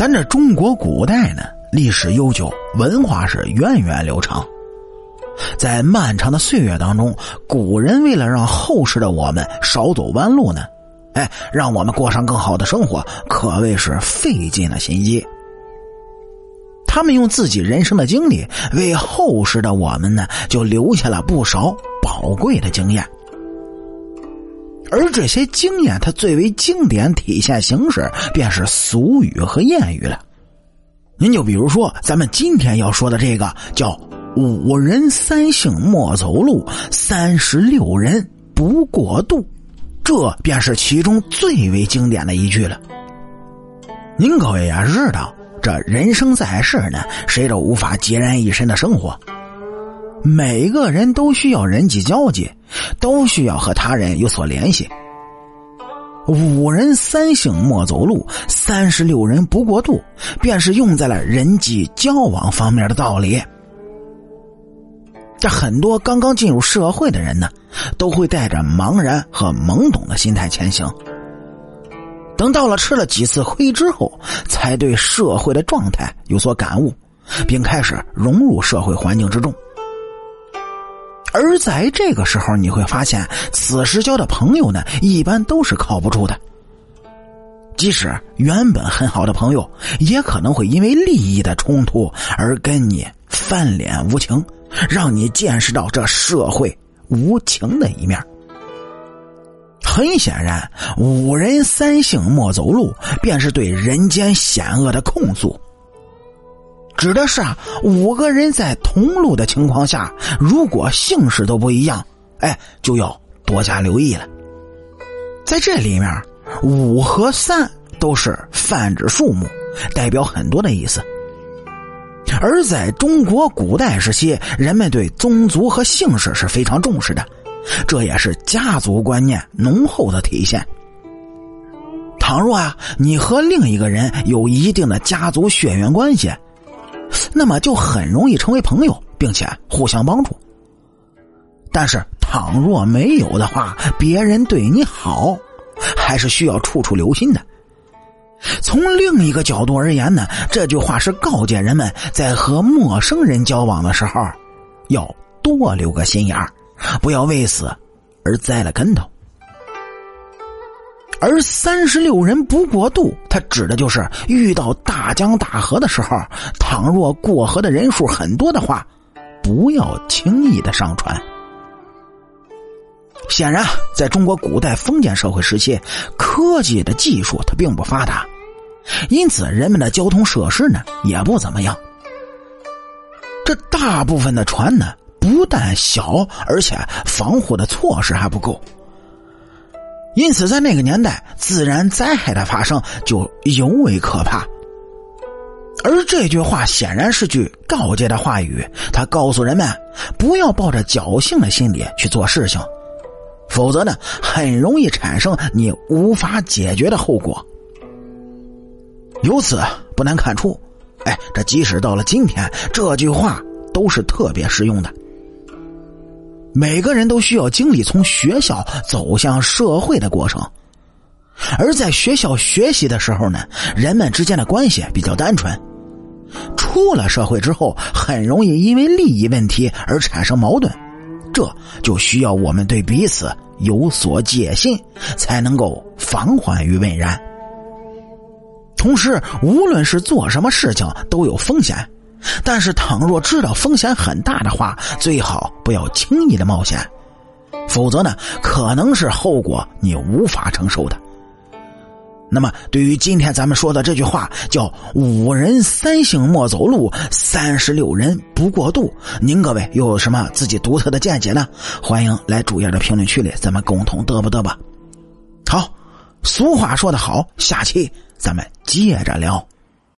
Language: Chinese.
咱这中国古代呢，历史悠久，文化是源远流长。在漫长的岁月当中，古人为了让后世的我们少走弯路呢，哎，让我们过上更好的生活，可谓是费尽了心机。他们用自己人生的经历，为后世的我们呢，就留下了不少宝贵的经验。而这些经验，它最为经典体现形式，便是俗语和谚语了。您就比如说，咱们今天要说的这个，叫“五人三姓莫走路，三十六人不过度”，这便是其中最为经典的一句了。您各位也知道。这人生在世呢，谁都无法孑然一身的生活。每个人都需要人际交际，都需要和他人有所联系。五人三省莫走路，三十六人不过度，便是用在了人际交往方面的道理。这很多刚刚进入社会的人呢，都会带着茫然和懵懂的心态前行。等到了吃了几次亏之后，才对社会的状态有所感悟，并开始融入社会环境之中。而在这个时候，你会发现，此时交的朋友呢，一般都是靠不住的。即使原本很好的朋友，也可能会因为利益的冲突而跟你翻脸无情，让你见识到这社会无情的一面。很显然，五人三姓莫走路，便是对人间险恶的控诉。指的是啊，五个人在同路的情况下，如果姓氏都不一样，哎，就要多加留意了。在这里面，五和三都是泛指数目，代表很多的意思。而在中国古代时期，人们对宗族和姓氏是非常重视的。这也是家族观念浓厚的体现。倘若啊，你和另一个人有一定的家族血缘关系，那么就很容易成为朋友，并且互相帮助。但是，倘若没有的话，别人对你好，还是需要处处留心的。从另一个角度而言呢，这句话是告诫人们在和陌生人交往的时候，要多留个心眼儿。不要为此而栽了跟头。而三十六人不过度，它指的就是遇到大江大河的时候，倘若过河的人数很多的话，不要轻易的上船。显然，在中国古代封建社会时期，科技的技术它并不发达，因此人们的交通设施呢也不怎么样。这大部分的船呢。不但小，而且防护的措施还不够，因此在那个年代，自然灾害的发生就尤为可怕。而这句话显然是句告诫的话语，他告诉人们不要抱着侥幸的心理去做事情，否则呢，很容易产生你无法解决的后果。由此不难看出，哎，这即使到了今天，这句话都是特别实用的。每个人都需要经历从学校走向社会的过程，而在学校学习的时候呢，人们之间的关系比较单纯；出了社会之后，很容易因为利益问题而产生矛盾，这就需要我们对彼此有所戒心，才能够防患于未然。同时，无论是做什么事情，都有风险。但是，倘若知道风险很大的话，最好不要轻易的冒险，否则呢，可能是后果你无法承受的。那么，对于今天咱们说的这句话，叫“五人三姓莫走路，三十六人不过度”，您各位又有什么自己独特的见解呢？欢迎来主页的评论区里，咱们共同嘚啵嘚吧。好，俗话说得好，下期咱们接着聊。